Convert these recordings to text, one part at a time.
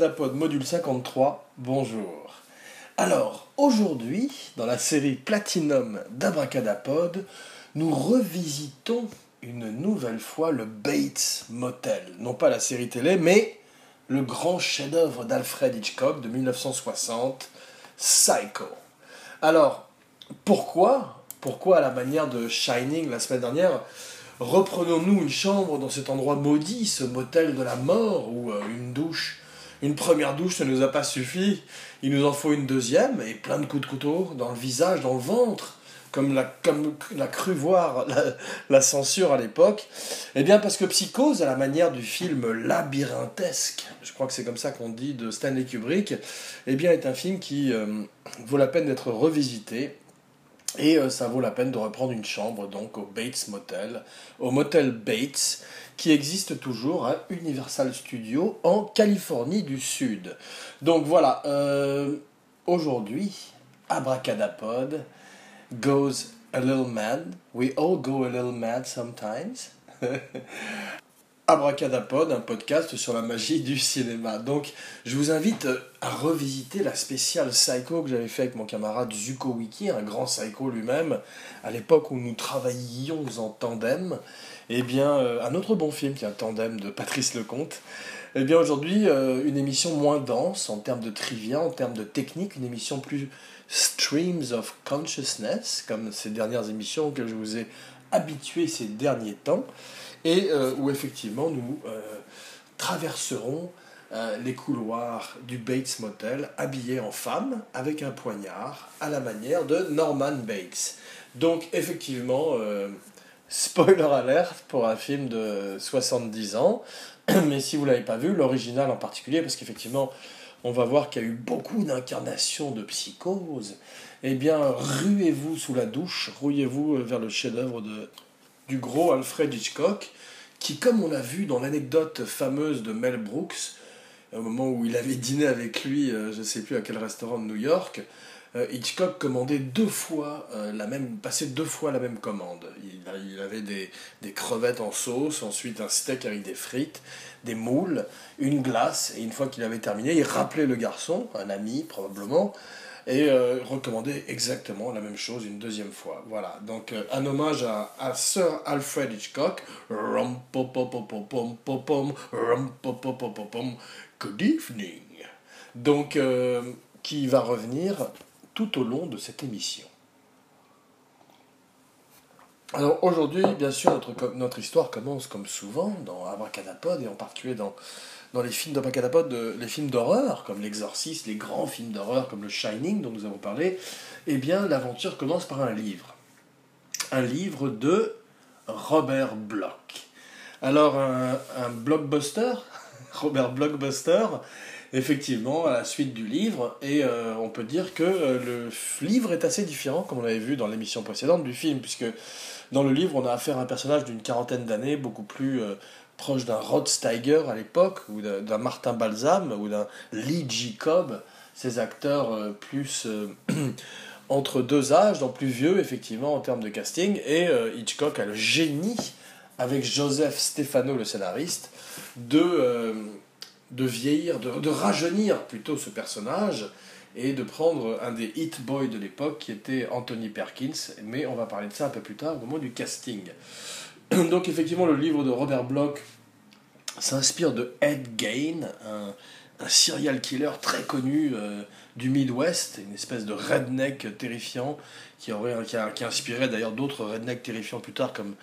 Module 53, bonjour. Alors, aujourd'hui, dans la série Platinum d'Abracadapod, nous revisitons une nouvelle fois le Bates Motel. Non pas la série télé, mais le grand chef-d'œuvre d'Alfred Hitchcock de 1960, Psycho. Alors, pourquoi Pourquoi, à la manière de Shining la semaine dernière, reprenons-nous une chambre dans cet endroit maudit, ce motel de la mort, où euh, une douche, une première douche ne nous a pas suffi, il nous en faut une deuxième, et plein de coups de couteau dans le visage, dans le ventre, comme l'a, comme l'a cru voir la, censure à l'époque Eh bien parce que Psychose, à la manière du film labyrinthesque, je crois que c'est comme ça qu'on dit de Stanley Kubrick, eh bien est un film qui euh, vaut la peine d'être revisité. Et euh, ça vaut la peine de reprendre une chambre donc au Bates Motel, au Motel Bates, qui existe toujours à Universal Studios en Californie du Sud. Donc voilà, euh, aujourd'hui, Abracadapod goes a little mad. We all go a little mad sometimes. Abracadapod, un podcast sur la magie du cinéma. Donc, je vous invite à revisiter la spéciale Psycho que j'avais fait avec mon camarade Zuko Wiki, un grand psycho lui-même, à l'époque où nous travaillions en tandem. Eh bien, euh, un autre bon film qui est un tandem de Patrice Lecomte. Eh bien, aujourd'hui, euh, une émission moins dense en termes de trivia, en termes de technique, une émission plus streams of consciousness, comme ces dernières émissions auxquelles je vous ai habitué ces derniers temps et euh, où effectivement nous euh, traverserons euh, les couloirs du Bates Motel habillés en femme avec un poignard à la manière de Norman Bates. Donc effectivement, spoiler alert pour un film de 70 ans, mais si vous ne l'avez pas vu, l'original en particulier, parce qu'effectivement on va voir qu'il y a eu beaucoup d'incarnations de psychose, eh bien ruez-vous sous la douche, rouillez-vous vers le chef-d'œuvre de du gros Alfred Hitchcock, qui, comme on l'a vu dans l'anecdote fameuse de Mel Brooks, au moment où il avait dîné avec lui, euh, je ne sais plus à quel restaurant de New York, euh, Hitchcock commandait deux fois euh, la même, passait deux fois la même commande. Il, avait des, des, crevettes en sauce, ensuite un steak avec des frites, des moules, une glace, et une fois qu'il avait terminé, il rappelait le garçon, un ami probablement, et euh, recommander exactement la même chose une deuxième fois. Voilà, donc euh, un hommage à, Sir Alfred Hitchcock. Good evening. Donc, euh, qui va revenir tout au long de cette émission. Alors aujourd'hui, bien sûr, notre, notre histoire commence comme souvent dans Abracadapod et en particulier dans dans les films de les films d'horreur, comme L'Exorciste, les grands films d'horreur comme le Shining dont nous avons parlé, eh bien l'aventure commence par un livre. Un livre de Robert Bloch. Alors un, blockbuster, Robert Blockbuster, effectivement, à la suite du livre, et euh, on peut dire que euh, le livre est assez différent, comme on l'avait vu dans l'émission précédente du film, puisque dans le livre, on a affaire à un personnage d'une quarantaine d'années, beaucoup plus euh, proche d'un Rod Steiger à l'époque, ou d'un Martin Balsam, ou d'un Lee J. Cobb, ces acteurs euh, plus euh, entre deux âges, donc plus vieux effectivement en termes de casting, et euh, Hitchcock a le génie, avec Joseph Stefano le scénariste, de, de vieillir, de, de, rajeunir plutôt ce personnage, et de prendre un des hit boys de l'époque qui était Anthony Perkins, mais on va parler de ça un peu plus tard au moment du casting. Donc effectivement, le livre de Robert Bloch s'inspire de Ed Gain, un, serial killer très connu euh, du Midwest, une espèce de redneck terrifiant qui, a, inspiré d'ailleurs d'autres rednecks terrifiants plus tard comme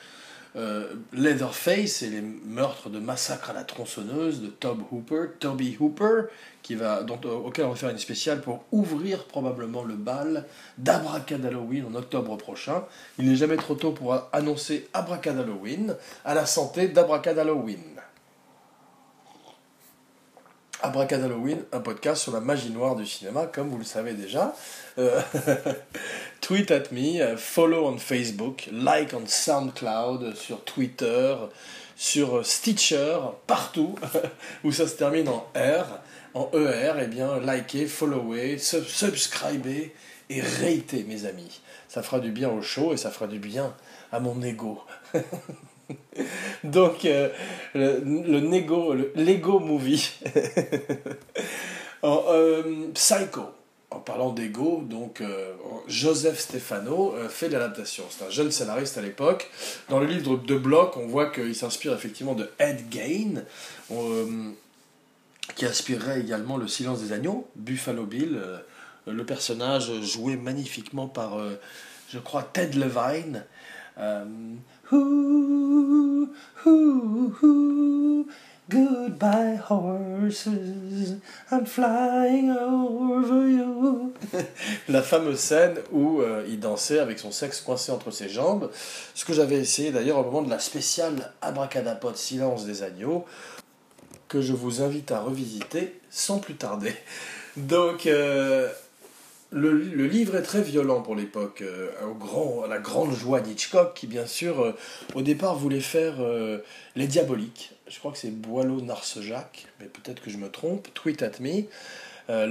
euh, Leatherface et les meurtres de massacre à la tronçonneuse de Tob Hooper, Toby Hooper, qui va, dont, auquel on va faire une spéciale pour ouvrir probablement le bal d'Abracad Halloween en octobre prochain. Il n'est jamais trop tôt pour annoncer Abracad Halloween à la santé d'Abracad Halloween. Abracad Halloween, un podcast sur la magie noire du cinéma, comme vous le savez déjà. Euh, tweet at me, euh, follow on Facebook, like on SoundCloud, sur Twitter, sur Stitcher, partout où ça se termine en R, en ER, eh bien likez, followez, subscribez et ratez mes amis. Ça fera du bien au show et ça fera du bien à mon ego. Donc, euh, le, Lego Movie. euh, Psycho. En parlant d'ego, donc euh, Joseph Stefano fait l'adaptation. C'est un jeune scénariste à l'époque. Dans le livre de Bloch, on voit qu'il s'inspire effectivement de Ed Gain, qui inspirerait également Le Silence des Agneaux, Buffalo Bill, le personnage joué magnifiquement par, je crois, Ted Levine. Horses, I'm flying over you. La fameuse scène où euh, il dansait avec son sexe coincé entre ses jambes, ce que j'avais essayé d'ailleurs au moment de la spéciale Abracadapod Silence des agneaux, que je vous invite à revisiter sans plus tarder. Donc, euh, le, livre est très violent pour l'époque, euh, grand, la grande joie d'Hitchcock, qui bien sûr, euh, au départ, voulait faire Les Diaboliques. Je crois que c'est Boileau Narcejac, mais peut-être que je me trompe. Tweet at me.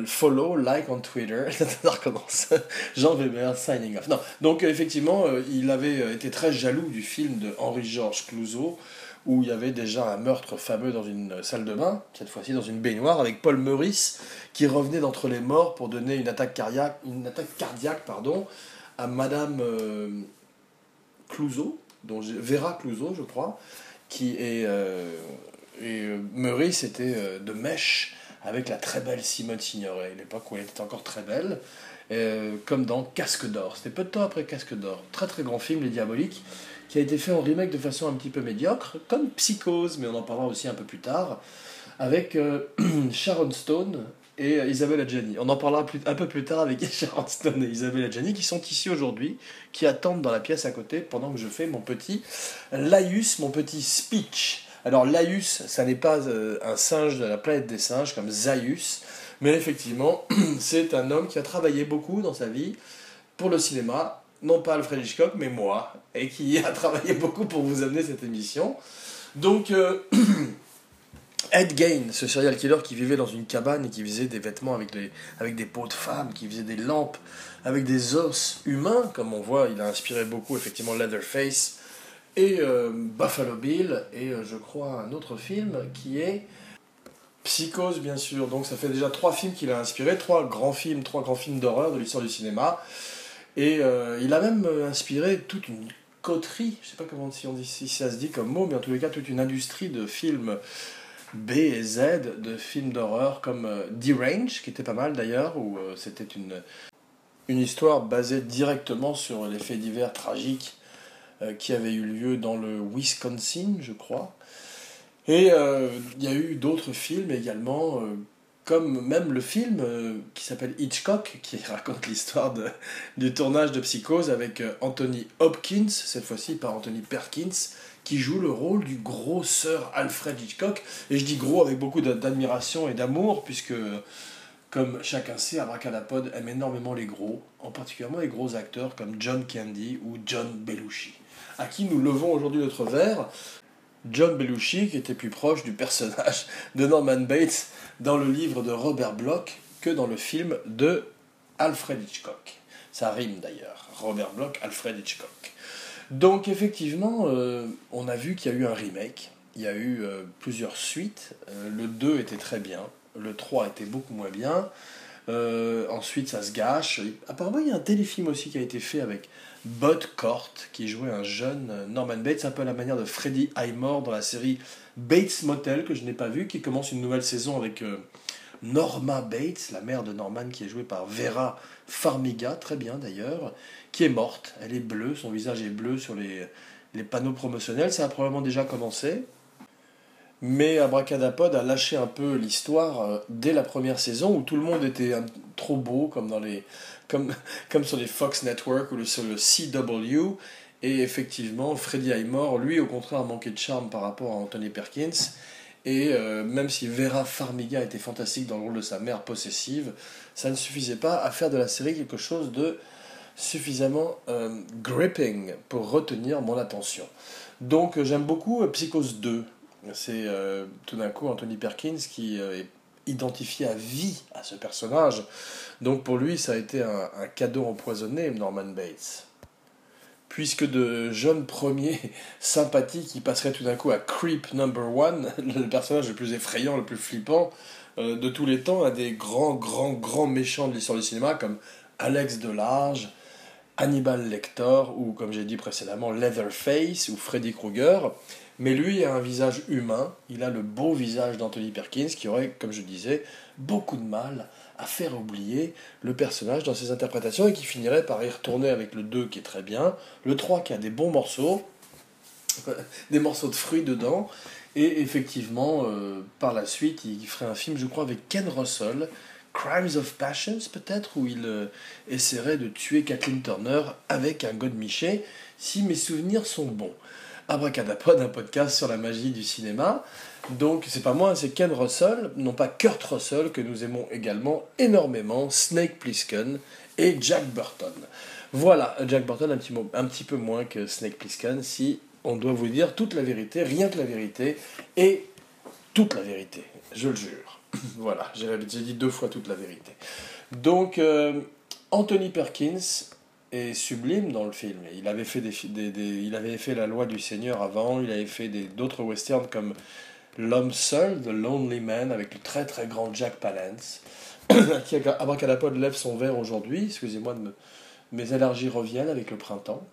follow, like on Twitter. Ça recommence. Jean Weber, signing off. Non. Donc, effectivement, il avait été très jaloux du film de Henri-Georges Clouzot, où il y avait déjà un meurtre fameux dans une salle de bain, cette fois-ci dans une baignoire, avec Paul Meurice, qui revenait d'entre les morts pour donner une attaque cardiaque, une attaque cardiaque pardon, à Madame euh, Clouseau, dont Vera Clouseau, je crois, qui est. Euh, et euh, Meurice était de mèche avec la très belle Simone Signoret, l'époque où elle était encore très belle, comme dans Casque d'or. C'était peu de temps après Casque d'or. Très très grand film, Les Diaboliques qui a été fait en remake de façon un petit peu médiocre, comme Psychose, mais on en parlera aussi un peu plus tard, avec euh, Sharon Stone et euh, Isabelle Adjani. On en parlera un peu plus tard avec Sharon Stone et Isabelle Adjani qui sont ici aujourd'hui, qui attendent dans la pièce à côté pendant que je fais mon petit laïus, mon petit speech. Alors laïus, ça n'est pas euh, un singe de la planète des singes comme Zaius, mais effectivement, c'est un homme qui a travaillé beaucoup dans sa vie pour le cinéma, non pas Alfred Hitchcock, mais moi, et qui a travaillé beaucoup pour vous amener cette émission. Donc, euh, Ed Gain, ce serial killer qui vivait dans une cabane et qui faisait des vêtements avec, les, avec des peaux de femmes, qui faisait des lampes avec des os humains, comme on voit, il a inspiré beaucoup effectivement Leatherface et euh, Buffalo Bill, et euh, je crois un autre film qui est Psychose, bien sûr. Donc ça fait déjà trois films qu'il a inspiré, trois grands films, trois grands films d'horreur de l'histoire du cinéma. Et euh, il a même inspiré toute une coterie, je sais pas comment si ça se dit comme mot, mais en tous les cas toute une industrie de films B et Z, de films d'horreur comme euh, Derange, qui était pas mal d'ailleurs, où c'était une, une histoire basée directement sur les faits divers tragiques qui avaient eu lieu dans le Wisconsin, je crois. Et il y a eu d'autres films également comme même le film euh, qui s'appelle Hitchcock, qui raconte l'histoire du tournage de Psychose avec euh, Anthony Hopkins, cette fois-ci par Anthony Perkins, qui joue le rôle du gros sœur Alfred Hitchcock. Et je dis gros avec beaucoup d'admiration et d'amour, puisque, comme chacun sait, Abracadapod aime énormément les gros, en particulier les gros acteurs comme John Candy ou John Belushi, à qui nous levons aujourd'hui notre verre. John Belushi, qui était plus proche du personnage de Norman Bates dans le livre de Robert Bloch que dans le film de Alfred Hitchcock. Ça rime d'ailleurs. Robert Bloch, Alfred Hitchcock. Donc effectivement, euh, on a vu qu'il y a eu un remake, il y a eu euh, plusieurs suites. Euh, le 2 était très bien, le 3 était beaucoup moins bien. ensuite, ça se gâche. Apparemment, il y a un téléfilm aussi qui a été fait avec Bud Cort, qui jouait un jeune Norman Bates, un peu à la manière de Freddie Highmore dans la série Bates Motel, que je n'ai pas vu, qui commence une nouvelle saison avec Norma Bates, la mère de Norman, qui est jouée par Vera Farmiga, très bien d'ailleurs, qui est morte. Elle est bleue, son visage est bleu sur les, les panneaux promotionnels. Ça a probablement déjà commencé. Mais Abracadapod a lâché un peu l'histoire euh, dès la première saison où tout le monde était trop beau, comme, dans les, comme, comme sur les Fox Network ou sur le CW. Et effectivement, Freddie Highmore, lui, au contraire, a manqué de charme par rapport à Anthony Perkins. Et euh, même si Vera Farmiga était fantastique dans le rôle de sa mère possessive, ça ne suffisait pas à faire de la série quelque chose de suffisamment euh, gripping pour retenir mon attention. Donc j'aime beaucoup Psychose 2. C'est euh, tout d'un coup Anthony Perkins qui est identifié à vie à ce personnage. Donc pour lui, ça a été un cadeau empoisonné, Norman Bates. Puisque de jeunes premiers sympathiques qui passeraient tout d'un coup à Creep Number One, le personnage le plus effrayant, le plus flippant euh, de tous les temps, à des grands, grands, grands méchants de l'histoire du cinéma comme Alex Delarge, Hannibal Lecter ou, comme j'ai dit précédemment, Leatherface ou Freddy Krueger. Mais lui a un visage humain, il a le beau visage d'Anthony Perkins qui aurait, comme je disais, beaucoup de mal à faire oublier le personnage dans ses interprétations et qui finirait par y retourner avec le 2 qui est très bien, le 3 qui a des bons morceaux, des morceaux de fruits dedans, et effectivement, euh, par la suite, il ferait un film, je crois, avec Ken Russell, Crimes of Passions peut-être, où il euh, essaierait de tuer Kathleen Turner avec un godemiché, si mes souvenirs sont bons. Abracadapod, un podcast sur la magie du cinéma. Donc, c'est pas moi, c'est Ken Russell, non pas Kurt Russell, que nous aimons également énormément, Snake Plissken et Jack Burton. Voilà, Jack Burton un petit, peu moins que Snake Plissken, si on doit vous dire toute la vérité, rien que la vérité, et toute la vérité, je le jure. voilà, j'ai dit deux fois toute la vérité. Donc, euh, Anthony Perkins est sublime dans le film. Il avait fait La Loi du Seigneur avant, il avait fait d'autres westerns comme L'homme seul, The Lonely Man, avec le très très grand Jack Palance, qui, Abracadapod, lève son verre aujourd'hui. Excusez-moi, mes allergies reviennent avec le printemps.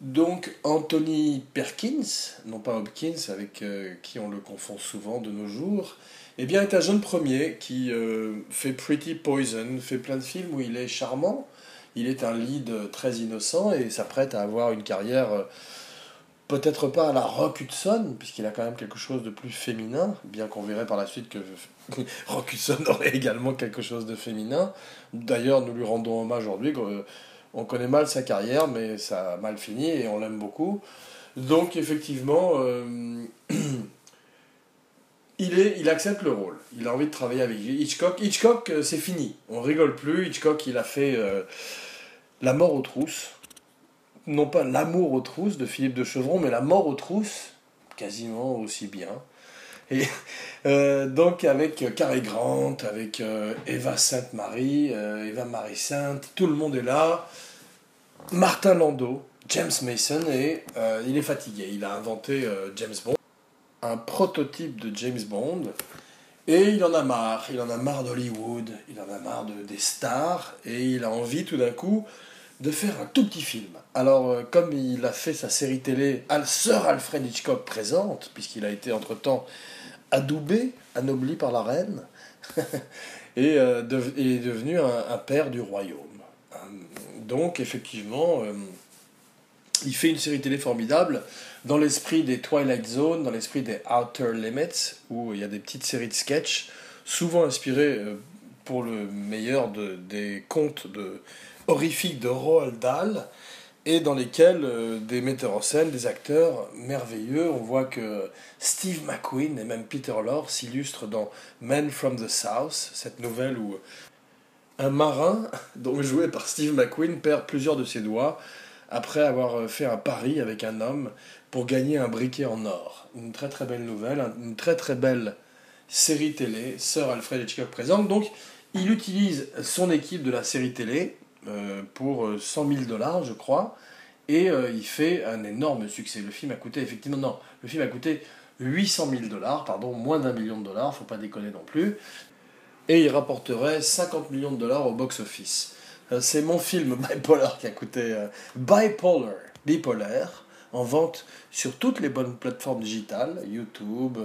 Donc Anthony Perkins, non pas Hopkins, avec euh, qui on le confond souvent de nos jours, eh bien est un jeune premier qui euh, fait Pretty Poison, fait plein de films où il est charmant, il est un lead très innocent et s'apprête à avoir une carrière euh, peut-être pas à la Rock Hudson, puisqu'il a quand même quelque chose de plus féminin, bien qu'on verrait par la suite que Rock Hudson aurait également quelque chose de féminin. D'ailleurs, nous lui rendons hommage aujourd'hui. On connaît mal sa carrière, mais ça a mal fini et on l'aime beaucoup. Donc, effectivement, euh, il, est, il accepte le rôle. Il a envie de travailler avec Hitchcock. Hitchcock, euh, c'est fini. On rigole plus. Hitchcock, il a fait euh, La mort aux trousses non pas L'amour aux trousses de Philippe de Chevron, mais La mort aux trousses, quasiment aussi bien. Et euh, donc avec Cary Grant, avec euh, Eva Sainte-Marie, euh, Eva Marie-Sainte, tout le monde est là. Martin Landau, James Mason, et il est fatigué. Il a inventé James Bond, un prototype de James Bond, et il en a marre. Il en a marre d'Hollywood, il en a marre de, des stars, et il a envie tout d'un coup de faire un tout petit film. Alors, euh, comme il a fait sa série télé Sir Alfred Hitchcock présente, puisqu'il a été entre-temps adoubé, anobli par la reine, et euh, est devenu un, père du royaume. Euh, donc, effectivement, il fait une série télé formidable dans l'esprit des Twilight Zone, dans l'esprit des Outer Limits, où il y a des petites séries de sketchs, souvent inspirées pour le meilleur de, des contes de horrifiques de Roald Dahl et dans lesquels euh, des metteurs en scène, des acteurs merveilleux. On voit que Steve McQueen et même Peter Lorre s'illustrent dans Men from the South, cette nouvelle où un marin, dont joué par Steve McQueen, perd plusieurs de ses doigts après avoir euh, fait un pari avec un homme pour gagner un briquet en or. Une très très belle nouvelle, une très très belle série télé, Sir Alfred Hitchcock présente. Donc il utilise son équipe de la série télé, pour 100 euh, 000 dollars, je crois, et euh, il fait un énorme succès. Le film a coûté, effectivement, non, le film a coûté 800 000 dollars, pardon, moins d'un million de dollars, faut pas déconner non plus, et il rapporterait 50 millions de dollars au box-office. C'est mon film Bipolar qui a coûté Bipolar, bipolaire, en vente sur toutes les bonnes plateformes digitales, YouTube,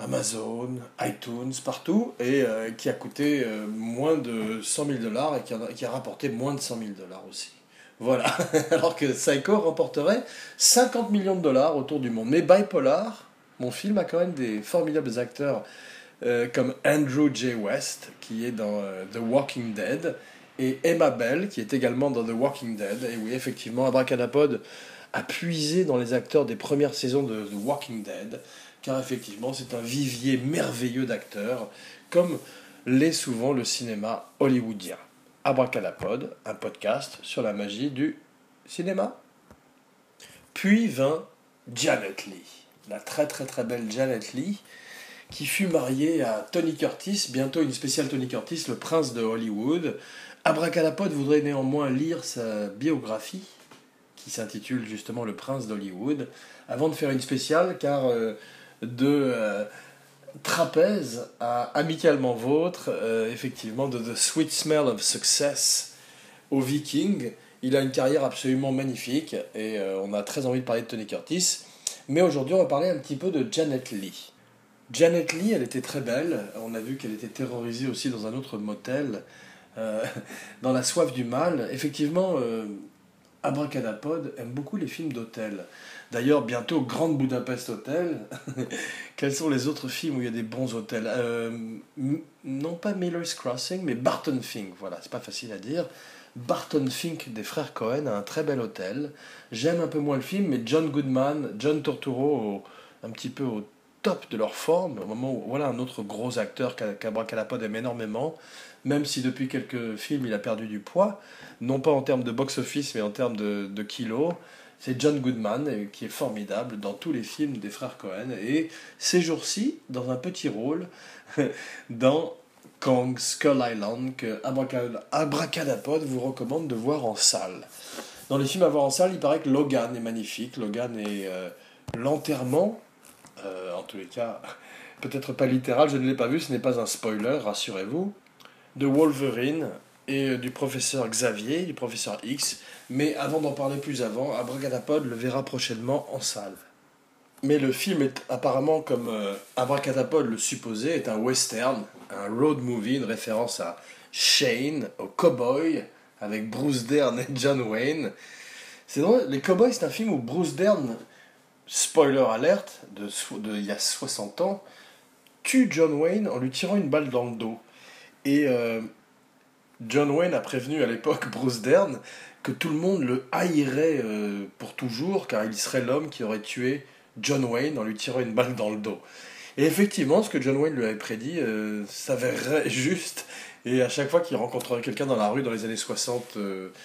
Amazon, iTunes, partout, et euh, qui a coûté euh, moins de 100 000 dollars et qui a, rapporté moins de 100 000 dollars aussi. Voilà, alors que Psycho remporterait 50 millions de dollars autour du monde. Mais Bipolar, mon film a quand même des formidables acteurs euh, comme Andrew J. West, qui est dans The Walking Dead, et Emma Bell, qui est également dans The Walking Dead. Et oui, effectivement, Abracadapod a puisé dans les acteurs des premières saisons de The Walking Dead car effectivement c'est un vivier merveilleux d'acteurs, comme l'est souvent le cinéma hollywoodien. Abracadapod, un podcast sur la magie du cinéma. Puis vint Janet Lee, la très très très belle Janet Lee, qui fut mariée à Tony Curtis, bientôt une spéciale Tony Curtis, le prince de Hollywood, Abracadapod voudrait néanmoins lire sa biographie, qui s'intitule justement Le Prince d'Hollywood, avant de faire une spéciale, car euh, de euh, trapèze à amicalement vôtre, euh, effectivement, de The Sweet Smell of Success au Viking, il a une carrière absolument magnifique et on a très envie de parler de Tony Curtis. Mais aujourd'hui, on va parler un petit peu de Janet Lee. Janet Lee, elle était très belle. On a vu qu'elle était terrorisée aussi dans un autre motel, dans La soif du mal. Effectivement, Abracadapod aime beaucoup les films d'hôtel. D'ailleurs, bientôt, Grande Budapest Hotel. Quels sont les autres films où il y a des bons hôtels euh, Non pas Miller's Crossing, mais Barton Fink. Voilà, c'est pas facile à dire. Barton Fink des frères Cohen a un très bel hôtel. J'aime un peu moins le film, mais John Goodman, John Torturo, un petit peu au top de leur forme, au moment où, voilà, un autre gros acteur qu'Abracadapod aime énormément même si depuis quelques films il a perdu du poids, non pas en termes de box-office, mais en termes de, kilos. C'est John Goodman euh, qui est formidable dans tous les films des frères Cohen. Et ces jours-ci, dans un petit rôle, dans Kong Skull Island, que Abracadapod vous recommande de voir en salle. Dans les films à voir en salle, il paraît que Logan est magnifique. Logan est euh, l'enterrement, euh, en tous les cas, peut-être pas littéral, je ne l'ai pas vu, ce n'est pas un spoiler, rassurez-vous de Wolverine et euh, du professeur Xavier, du professeur X. Mais avant d'en parler plus avant, Abracadapod le verra prochainement en salle. Mais le film est apparemment, comme euh, Abracadapod le supposait, est un western, un road movie, une référence à Shane, au cowboy, avec Bruce Dern et John Wayne. C'est drôle, Les Cowboys, c'est un film où Bruce Dern, spoiler alerte, de, il y a 60 ans, tue John Wayne en lui tirant une balle dans le dos. Et euh, John Wayne a prévenu à l'époque Bruce Dern que tout le monde le haïrait euh, pour toujours, car il serait l'homme qui aurait tué John Wayne en lui tirant une balle dans le dos. Et effectivement, ce que John Wayne lui avait prédit euh, s'avérerait juste. Et à chaque fois qu'il rencontrerait quelqu'un dans la rue dans les années 60,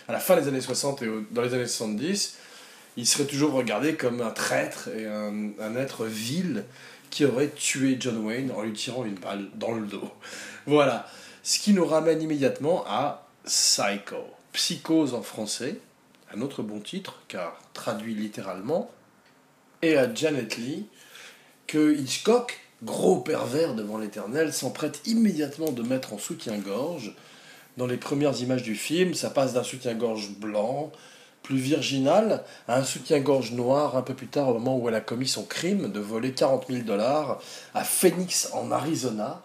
à la fin des années 60 et dans les années 70, il serait toujours regardé comme un traître et un, un être vil qui aurait tué John Wayne en lui tirant une balle dans le dos. Voilà. Ce qui nous ramène immédiatement à Psycho. Psychose en français, un autre bon titre, car traduit littéralement, et à Janet Lee, que Hitchcock, gros pervers devant l'éternel, s'emprête immédiatement de mettre en soutien-gorge. Dans les premières images du film, ça passe d'un soutien-gorge blanc, plus virginal, à un soutien-gorge noir un peu plus tard, au moment où elle a commis son crime de voler 40 000 dollars à Phoenix, en Arizona,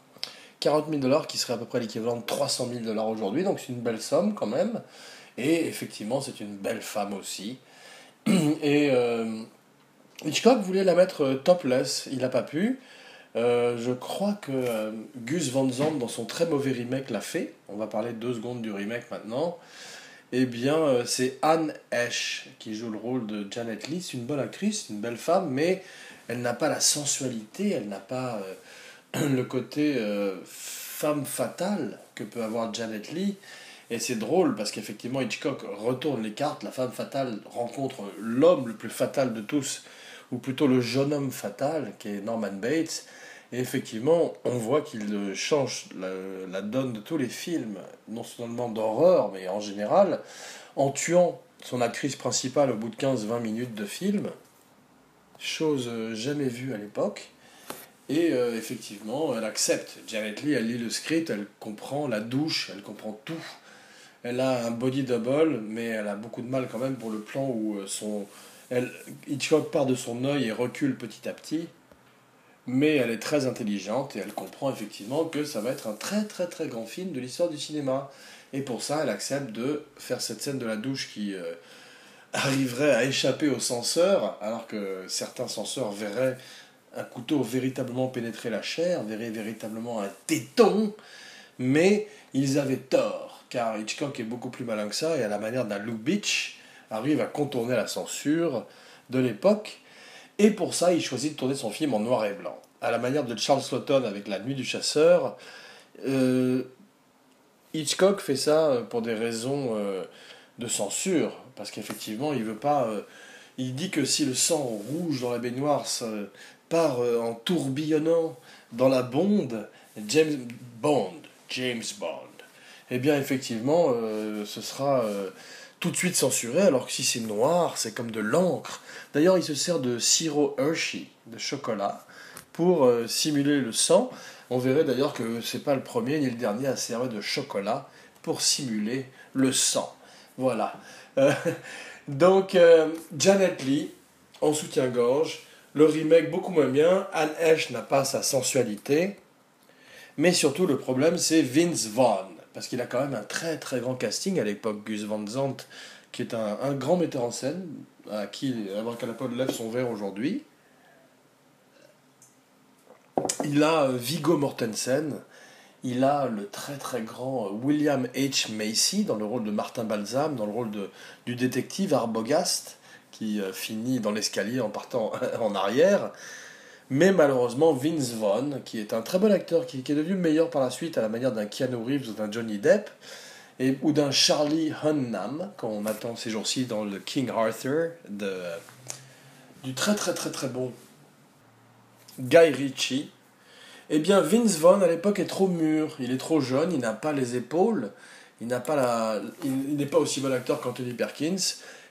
40 000 dollars qui serait à peu près l'équivalent de 300 000 dollars aujourd'hui, donc c'est une belle somme quand même. Et effectivement, c'est une belle femme aussi. Et euh, Hitchcock voulait la mettre euh, topless, il n'a pas pu. Euh, je crois que Gus Van Zandt, dans son très mauvais remake, l'a fait. On va parler deux secondes du remake maintenant. Eh bien, c'est Anne Esch qui joue le rôle de Janet Lee. C'est une bonne actrice, une belle femme, mais elle n'a pas la sensualité, elle n'a pas le côté euh, femme fatale que peut avoir Janet Lee. Et c'est drôle parce qu'effectivement Hitchcock retourne les cartes, la femme fatale rencontre l'homme le plus fatal de tous, ou plutôt le jeune homme fatal qui est Norman Bates. Et effectivement, on voit qu'il change la, la, donne de tous les films, non seulement d'horreur, mais en général, en tuant son actrice principale au bout de 15-20 minutes de film, chose jamais vue à l'époque. Et euh, effectivement, elle accepte. Janet Lee, elle lit le script, elle comprend la douche, elle comprend tout. Elle a un body double, mais elle a beaucoup de mal quand même pour le plan où euh, son, elle, Hitchcock part de son œil et recule petit à petit. Mais elle est très intelligente et elle comprend effectivement que ça va être un très très très grand film de l'histoire du cinéma. Et pour ça, elle accepte de faire cette scène de la douche qui euh, arriverait à échapper au censeur, alors que certains censeurs verraient un couteau véritablement pénétrer la chair, verrait véritablement un téton, mais ils avaient tort, car Hitchcock est beaucoup plus malin que ça, et à la manière d'un Lou Beach, arrive à contourner la censure de l'époque, et pour ça il choisit de tourner son film en noir et blanc. À la manière de Charles Lawton avec La Nuit du Chasseur, euh, Hitchcock fait ça pour des raisons euh, de censure, parce qu'effectivement il veut pas... Euh, il dit que si le sang rouge dans la baignoire part euh, en tourbillonnant dans la bonde James Bond, James Bond. eh bien effectivement, ce sera tout de suite censuré, alors que si c'est noir, c'est comme de l'encre. D'ailleurs, il se sert de sirop Hershey, de chocolat, pour simuler le sang. On verrait d'ailleurs que c'est pas le premier ni le dernier à servir de chocolat pour simuler le sang. Voilà. Euh, donc, euh, Janet Lee, en soutien-gorge, le remake beaucoup moins bien. Anne Hesh n'a pas sa sensualité. Mais surtout, le problème, c'est Vince Vaughn. Parce qu'il a quand même un très très grand casting à l'époque. Gus Van Zandt, qui est un, grand metteur en scène, à qui Abracadapod lève son verre aujourd'hui. Il a euh, Vigo Mortensen, il a le très très grand euh, William H. Macy dans le rôle de Martin Balsam, dans le rôle de, du détective Arbogast, qui euh, finit dans l'escalier en partant en arrière. Mais malheureusement, Vince Vaughn, qui est un très bon acteur, qui, est devenu meilleur par la suite à la manière d'un Keanu Reeves ou d'un Johnny Depp, et, ou d'un Charlie Hunnam, qu'on attend ces jours-ci dans le King Arthur, de, du très très très très bon Guy Ritchie, eh bien, Vince Vaughn, à l'époque, est trop mûr. Il est trop jeune, il n'a pas les épaules, il pas la... Il n'est pas aussi bon acteur qu'Anthony Perkins.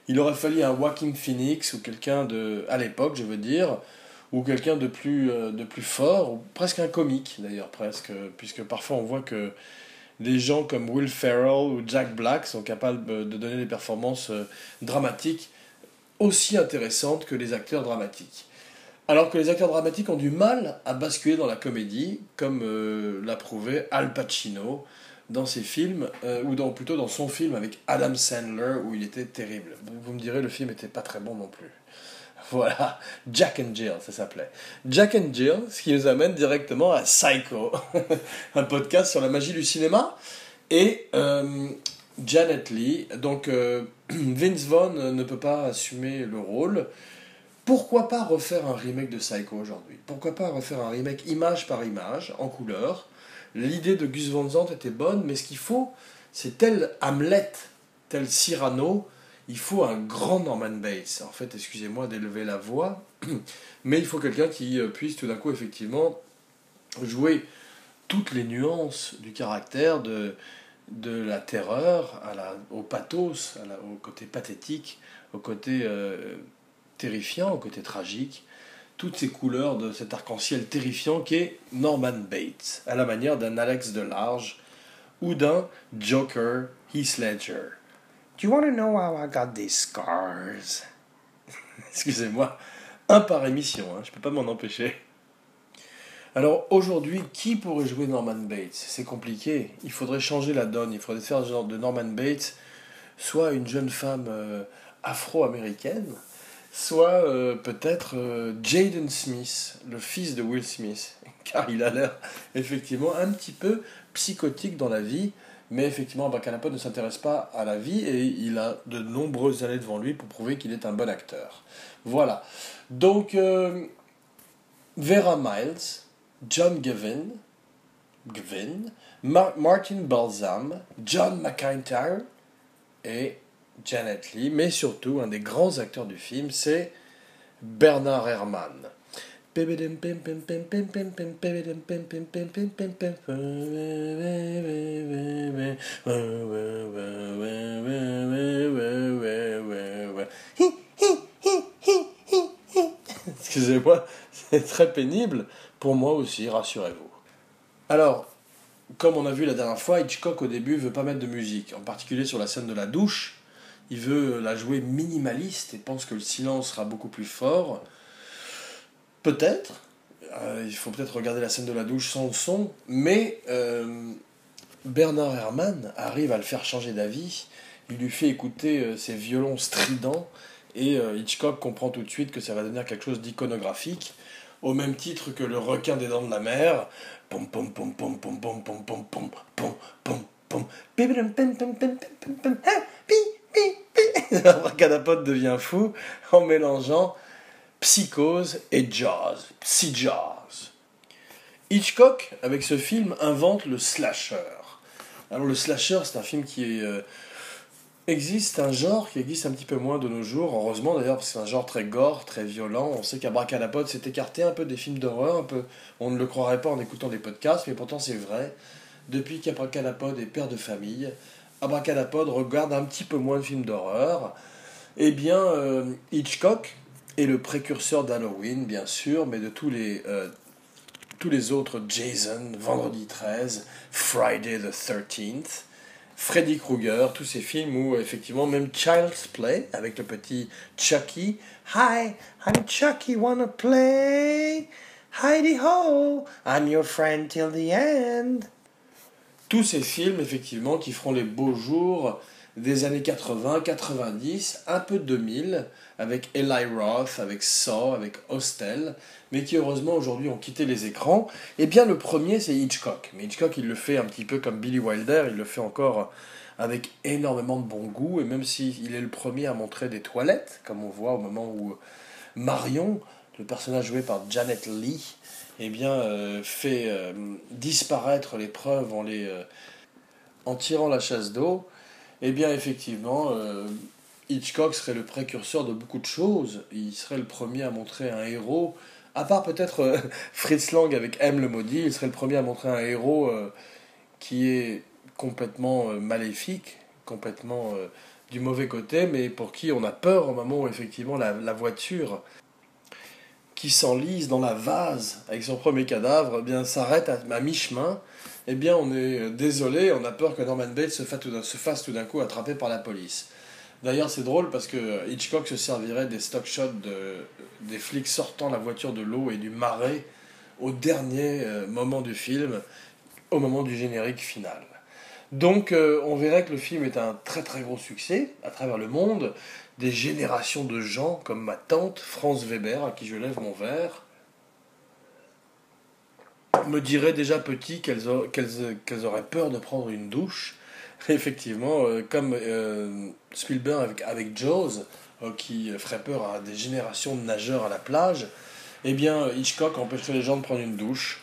Il aurait fallu un Joaquin Phoenix ou quelqu'un de... à l'époque, je veux dire, ou quelqu'un de plus, euh, fort, presque un comique, d'ailleurs, presque, puisque parfois on voit que des gens comme Will Ferrell ou Jack Black sont capables de donner des performances euh, dramatiques aussi intéressantes que les acteurs dramatiques. Alors que les acteurs dramatiques ont du mal à basculer dans la comédie, comme euh, l'a prouvé Al Pacino dans ses films, euh, ou dans, plutôt dans son film avec Adam Sandler, où il était terrible. Vous me direz, le film n'était pas très bon non plus. Voilà, Jack and Jill, ça s'appelait. Jack and Jill, ce qui nous amène directement à Psycho, un podcast sur la magie du cinéma. Et euh, Janet Lee, donc Vince Vaughn ne peut pas assumer le rôle pourquoi pas refaire un remake de Psycho aujourd'hui? Pourquoi pas refaire un remake image par image, en couleur? L'idée de Gus Van Sant était bonne, mais ce qu'il faut, c'est tel Hamlet, tel Cyrano, il faut un grand Norman Bates. En fait, excusez-moi d'élever la voix, mais il faut quelqu'un qui euh, puisse tout d'un coup, effectivement, jouer toutes les nuances du caractère, de, la terreur au pathos, au côté pathétique, au côté euh, terrifiant, au côté tragique, toutes ces couleurs de cet arc-en-ciel terrifiant qui est Norman Bates, à la manière d'un Alex Delarge ou d'un Joker Heath Ledger. Do you want to know how I got these scars? Excusez-moi, un par émission, hein, je ne peux pas m'en empêcher. Alors aujourd'hui, qui pourrait jouer Norman Bates? C'est compliqué. Il faudrait changer la donne. Il faudrait faire de Norman Bates soit une jeune femme euh, afro-américaine, soit euh, peut-être euh, Jaden Smith, le fils de Will Smith, car il a l'air effectivement un petit peu psychotique dans la vie, mais effectivement Bacanapo ne s'intéresse pas à la vie et il a de nombreuses années devant lui pour prouver qu'il est un bon acteur. Voilà. Donc, euh, Vera Miles, John Gavin, Gavin Martin Balsam, John McIntyre et Janet Lee, mais surtout un des grands acteurs du film, c'est Bernard Herrmann. Excusez-moi, c'est très pénible pour moi aussi, rassurez-vous. Alors, comme on a vu la dernière fois, Hitchcock au début veut pas mettre de musique, en particulier sur la scène de la douche il veut la jouer minimaliste et pense que le silence sera beaucoup plus fort. Peut-être. Euh, il faut peut-être regarder la scène de la douche sans son. Mais euh, Bernard Herrmann arrive à le faire changer d'avis. Il lui fait écouter euh, ses violons stridents. Et Hitchcock comprend tout de suite que ça va devenir quelque chose d'iconographique. Au même titre que le requin des dents de la mer. Abracadapote devient fou en mélangeant psychose et jazz, psy-jazz. Hitchcock, avec ce film, invente le slasher. Alors le slasher, c'est un film qui euh, existe, un genre qui existe un petit peu moins de nos jours, heureusement d'ailleurs, parce que c'est un genre très gore, très violent. On sait qu'Abracadapote s'est écarté un peu des films d'horreur, un peu, on ne le croirait pas en écoutant des podcasts, mais pourtant c'est vrai. depuis qu'Abracadapod est père de famille, Abracadapod regarde un petit peu moins de films d'horreur. Eh bien, euh, Hitchcock est le précurseur d'Halloween, bien sûr, mais de tous les, euh, autres Jason, Vendredi 13, Friday the 13th, Freddy Krueger, tous ces films où effectivement même Child's Play avec le petit Chucky, Hi, I'm Chucky, wanna play? Heidi ho, I'm your friend till the end. Tous ces films effectivement qui feront les beaux jours des années 80, 90, un peu 2000, avec Eli Roth, avec Saw, avec Hostel, mais qui heureusement aujourd'hui ont quitté les écrans. Eh bien le premier c'est Hitchcock, mais Hitchcock il le fait un petit peu comme Billy Wilder, il le fait encore avec énormément de bon goût, et même s'il est le premier à montrer des toilettes, comme on voit au moment où Marion, le personnage joué par Janet Lee, eh bien, euh, fait euh, disparaître les preuves en, les, euh, en tirant la chasse d'eau, eh bien effectivement, Hitchcock serait le précurseur de beaucoup de choses. Il serait le premier à montrer un héros, à part peut-être Fritz Lang avec M le maudit, il serait le premier à montrer un héros qui est complètement maléfique, complètement du mauvais côté, mais pour qui on a peur au moment où effectivement la, la voiture qui s'enlise dans la vase avec son premier cadavre, eh bien s'arrête à, mi-chemin. Eh bien, on est désolé, on a peur que Norman Bates se fasse tout d'un coup attraper par la police. D'ailleurs, c'est drôle parce que Hitchcock se servirait des stock shots de, des flics sortant la voiture de l'eau et du marais au dernier euh, moment du film, au moment du générique final. Donc, euh, on verrait que le film est un très très gros succès à travers le monde des générations de gens comme ma tante France Weber, à qui je lève mon verre, me dirait déjà petit qu'elles auraient peur de prendre une douche. effectivement, euh, comme euh, Spielberg avec, avec qui ferait peur à des générations de nageurs à la plage, eh bien Hitchcock empêcherait les gens de prendre une douche.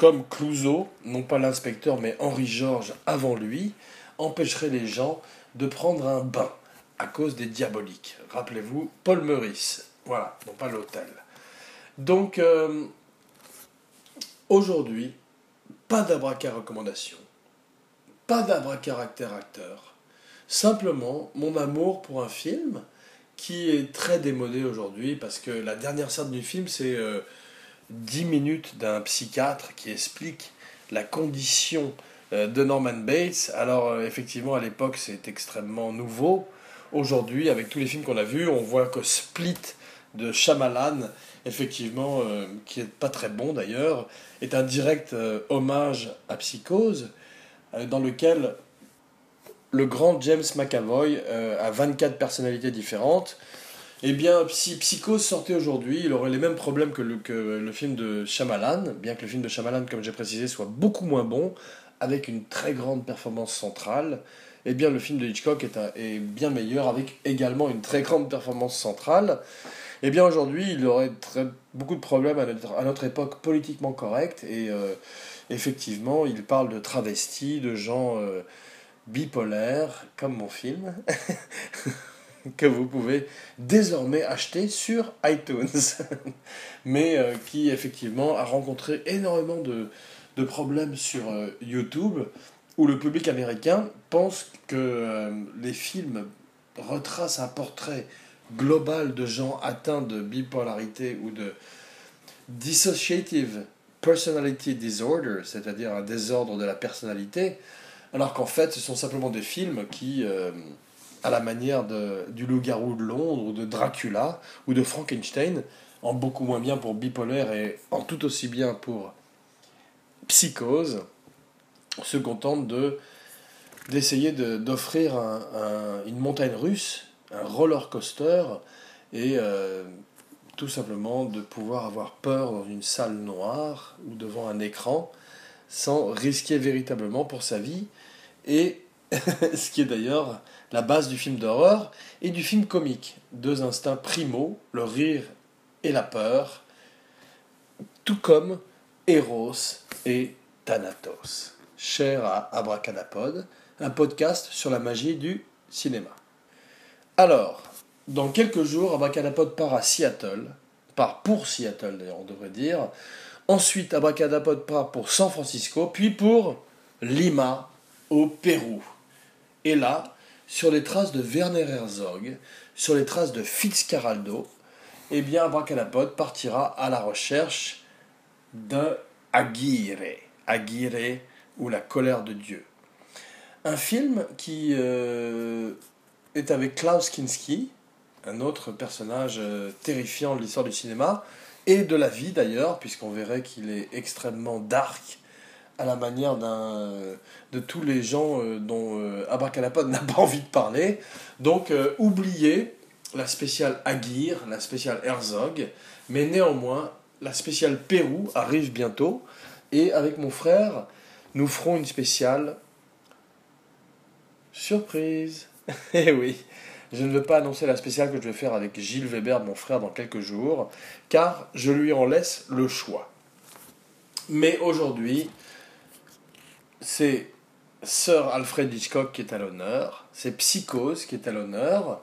Comme Clouseau, non pas l'inspecteur mais Henri Georges avant lui, empêcherait les gens de prendre un bain à cause des diaboliques. Rappelez-vous, Paul Meurice. Voilà, non pas l'hôtel. Donc, euh, aujourd'hui, pas d'abraca recommandation, pas d'abracaractère acteur. Simplement, mon amour pour un film qui est très démodé aujourd'hui parce que la dernière scène du film, c'est euh, 10 minutes d'un psychiatre qui explique la condition euh, de Norman Bates. Alors, effectivement, à l'époque, c'est extrêmement nouveau aujourd'hui, avec tous les films qu'on a vus, on voit que Split de Shyamalan, effectivement, euh, qui est pas très bon d'ailleurs, est un direct euh, hommage à Psychose, euh, dans lequel le grand James McAvoy a 24 personnalités différentes. Eh bien, si Psychose sortait aujourd'hui, il aurait les mêmes problèmes que le, film de Shyamalan, bien que le film de Shyamalan, comme j'ai précisé, soit beaucoup moins bon, avec une très grande performance centrale. Eh bien le film de Hitchcock est, bien meilleur avec également une très grande performance centrale. Eh bien aujourd'hui, il aurait beaucoup de problèmes à notre, à notre époque politiquement correcte. Et euh, effectivement, il parle de travestis, de gens euh, bipolaires, comme mon film, que vous pouvez désormais acheter sur iTunes, mais euh, qui effectivement a rencontré énormément de, de problèmes sur YouTube où le public américain pense que euh, les films retracent un portrait global de gens atteints de bipolarité ou de dissociative personality disorder, c'est-à-dire un désordre de la personnalité, alors qu'en fait ce sont simplement des films qui, euh, à la manière de, du loup-garou de Londres ou de Dracula ou de Frankenstein, en beaucoup moins bien pour bipolaire et en tout aussi bien pour psychose, se contente de d'essayer d'offrir une montagne russe, un roller coaster, et euh, tout simplement de pouvoir avoir peur dans une salle noire ou devant un écran sans risquer véritablement pour sa vie. Et ce qui est d'ailleurs la base du film d'horreur et du film comique. Deux instincts primaux, le rire et la peur, tout comme Eros et Thanatos cher à Abracadapod, un podcast sur la magie du cinéma. Alors, dans quelques jours, Abracadapod part à Seattle, part pour Seattle d'ailleurs, on devrait dire. Ensuite, Abracadapod part pour San Francisco, puis pour Lima, au Pérou. Et là, sur les traces de Werner Herzog, sur les traces de Fitzcarraldo, eh bien, Abracadapod partira à la recherche d'un Aguirre. Aguirre ou La colère de Dieu. Un film qui euh, est avec Klaus Kinski, un autre personnage euh, terrifiant de l'histoire du cinéma, et de la vie d'ailleurs, puisqu'on verrait qu'il est extrêmement dark à la manière d'un de tous les gens euh, dont euh, Abracadapod n'a pas envie de parler. Donc oubliez la spéciale Aguirre, la spéciale Herzog, mais néanmoins la spéciale Pérou arrive bientôt, et avec mon frère, nous ferons une spéciale surprise. Eh oui, je ne veux pas annoncer la spéciale que je vais faire avec Gilles Weber, mon frère, dans quelques jours, car je lui en laisse le choix. Mais aujourd'hui, c'est Sir Alfred Hitchcock qui est à l'honneur, c'est Psychose qui est à l'honneur.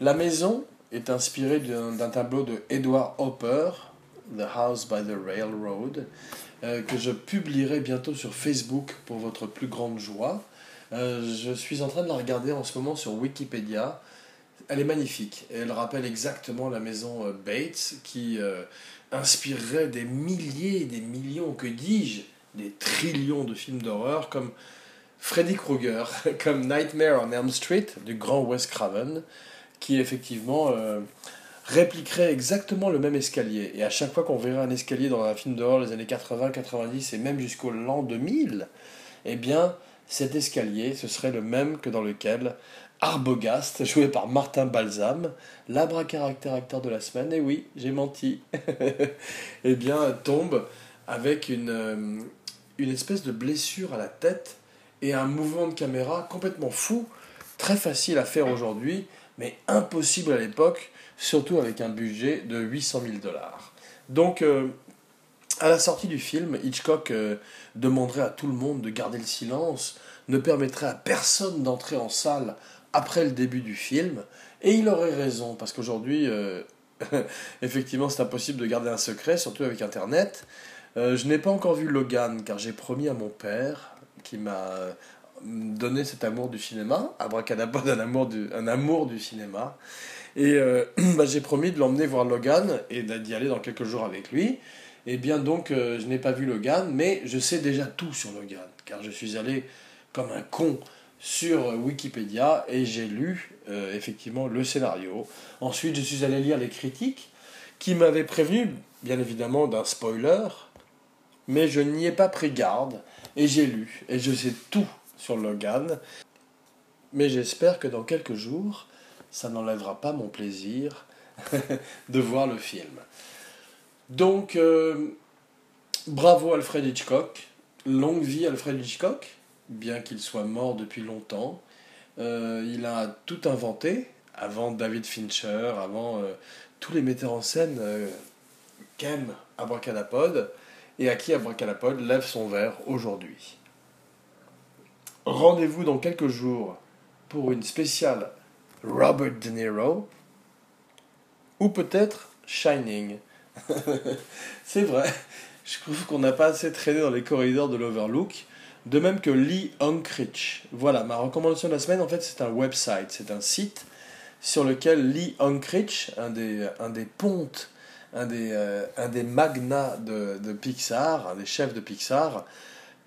La maison est inspirée d'un tableau de Edward Hopper, The House by the Railroad, euh, que je publierai bientôt sur Facebook pour votre plus grande joie. Euh, je suis en train de la regarder en ce moment sur Wikipédia. Elle est magnifique. Elle rappelle exactement la maison euh, Bates qui euh, inspirerait des milliers, des millions, que dis-je, des trillions de films d'horreur comme Freddy Krueger, comme Nightmare on Elm Street du grand Wes Craven, qui effectivement répliquerait exactement le même escalier. Et à chaque fois qu'on verrait un escalier dans un film d'horreur des années 80, 90 et même jusqu'au l'an 2000, eh bien, cet escalier, ce serait le même que dans lequel Arbogast, joué par Martin Balsam, l'abra-caractère acteur de la semaine, et oui, j'ai menti, eh bien, tombe avec une, euh, une espèce de blessure à la tête et un mouvement de caméra complètement fou, très facile à faire aujourd'hui, mais impossible à l'époque, surtout avec un budget de 800 000 dollars. Donc, euh, à la sortie du film, Hitchcock euh, demanderait à tout le monde de garder le silence, ne permettrait à personne d'entrer en salle après le début du film, et il aurait raison, parce qu'aujourd'hui, euh, effectivement, c'est impossible de garder un secret, surtout avec Internet. Euh, je n'ai pas encore vu Logan, car j'ai promis à mon père, qui m'a donné cet amour du cinéma, abracadabra un amour du, amour du cinéma, et bah, j'ai promis de l'emmener voir Logan et d'y aller dans quelques jours avec lui. Et eh bien donc, euh, je n'ai pas vu Logan, mais je sais déjà tout sur Logan, car je suis allé comme un con sur Wikipédia et j'ai lu euh, effectivement le scénario. Ensuite, je suis allé lire les critiques qui m'avaient prévenu, bien évidemment, d'un spoiler, mais je n'y ai pas pris garde et j'ai lu et je sais tout sur Logan. Mais j'espère que dans quelques jours, ça n'enlèvera pas mon plaisir de voir le film. Donc, euh, bravo Alfred Hitchcock. Longue vie Alfred Hitchcock, bien qu'il soit mort depuis longtemps. Euh, il a tout inventé, avant David Fincher, avant euh, tous les metteurs en scène qu'aime Abracadapod et à qui Abracadapod lève son verre aujourd'hui. Rendez-vous dans quelques jours pour une spéciale Robert De Niro ou peut-être Shining. c'est vrai. Je trouve qu'on n'a pas assez traîné dans les corridors de l'Overlook. De même que Lee Unkrich. Voilà, ma recommandation de la semaine, en fait, c'est un website, c'est un site sur lequel Lee Unkrich, un des, un des pontes, un des, euh, un des magnats de, de Pixar, un des chefs de Pixar,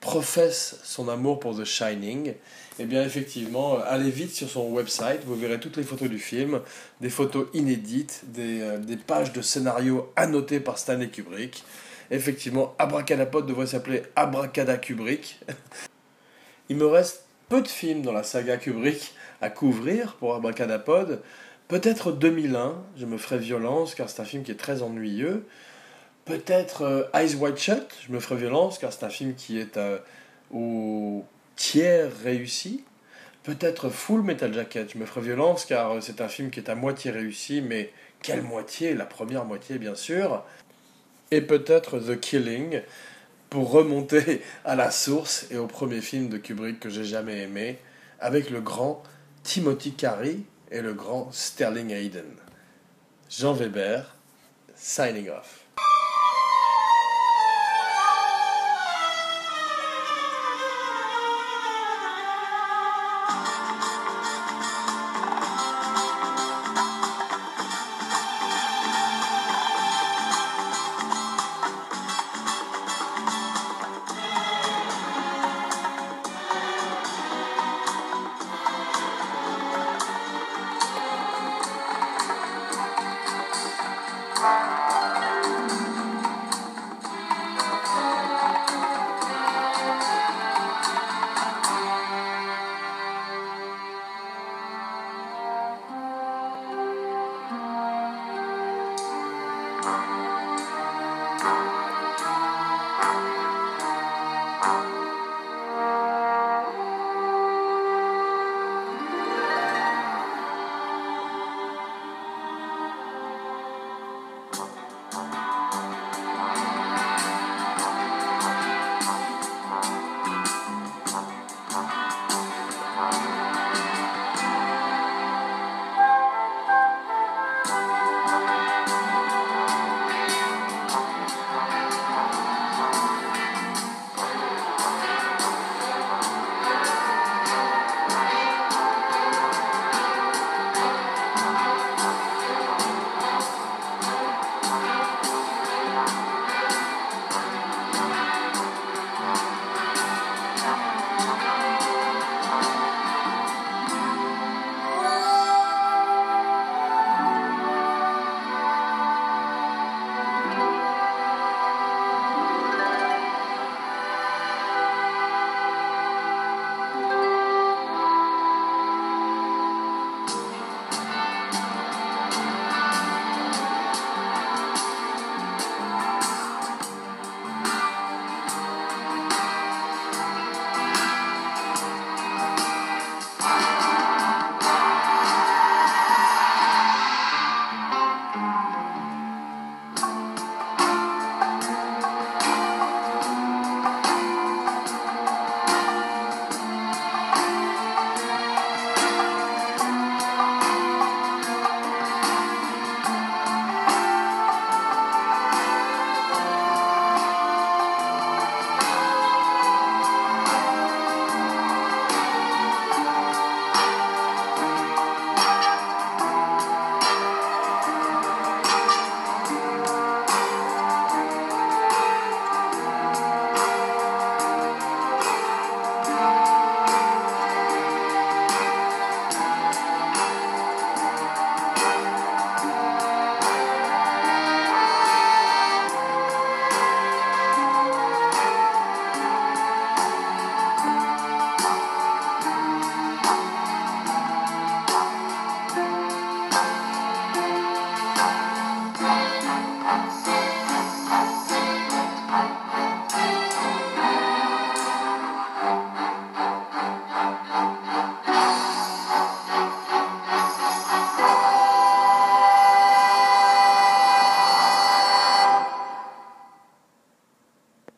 professe son amour pour The Shining eh bien effectivement, allez vite sur son website, vous verrez toutes les photos du film, des photos inédites, des, euh, des pages de scénario annotées par Stanley Kubrick. Effectivement, Abracadapod devrait s'appeler Abracada Kubrick. Il me reste peu de films dans la saga Kubrick à couvrir pour Abracadapod. Peut-être 2001, je me ferai violence car c'est un film qui est très ennuyeux. Peut-être euh, Eyes Wide Shut, je me ferai violence car c'est un film qui est euh, au tiers réussi. Peut-être Full Metal Jacket, je me ferai violence car c'est un film qui est à moitié réussi, mais quelle moitié? La première moitié, bien sûr. Et peut-être The Killing, pour remonter à la source et au premier film de Kubrick que j'ai jamais aimé, avec le grand Timothy Carey et le grand Sterling Hayden. Jean Weber, signing off.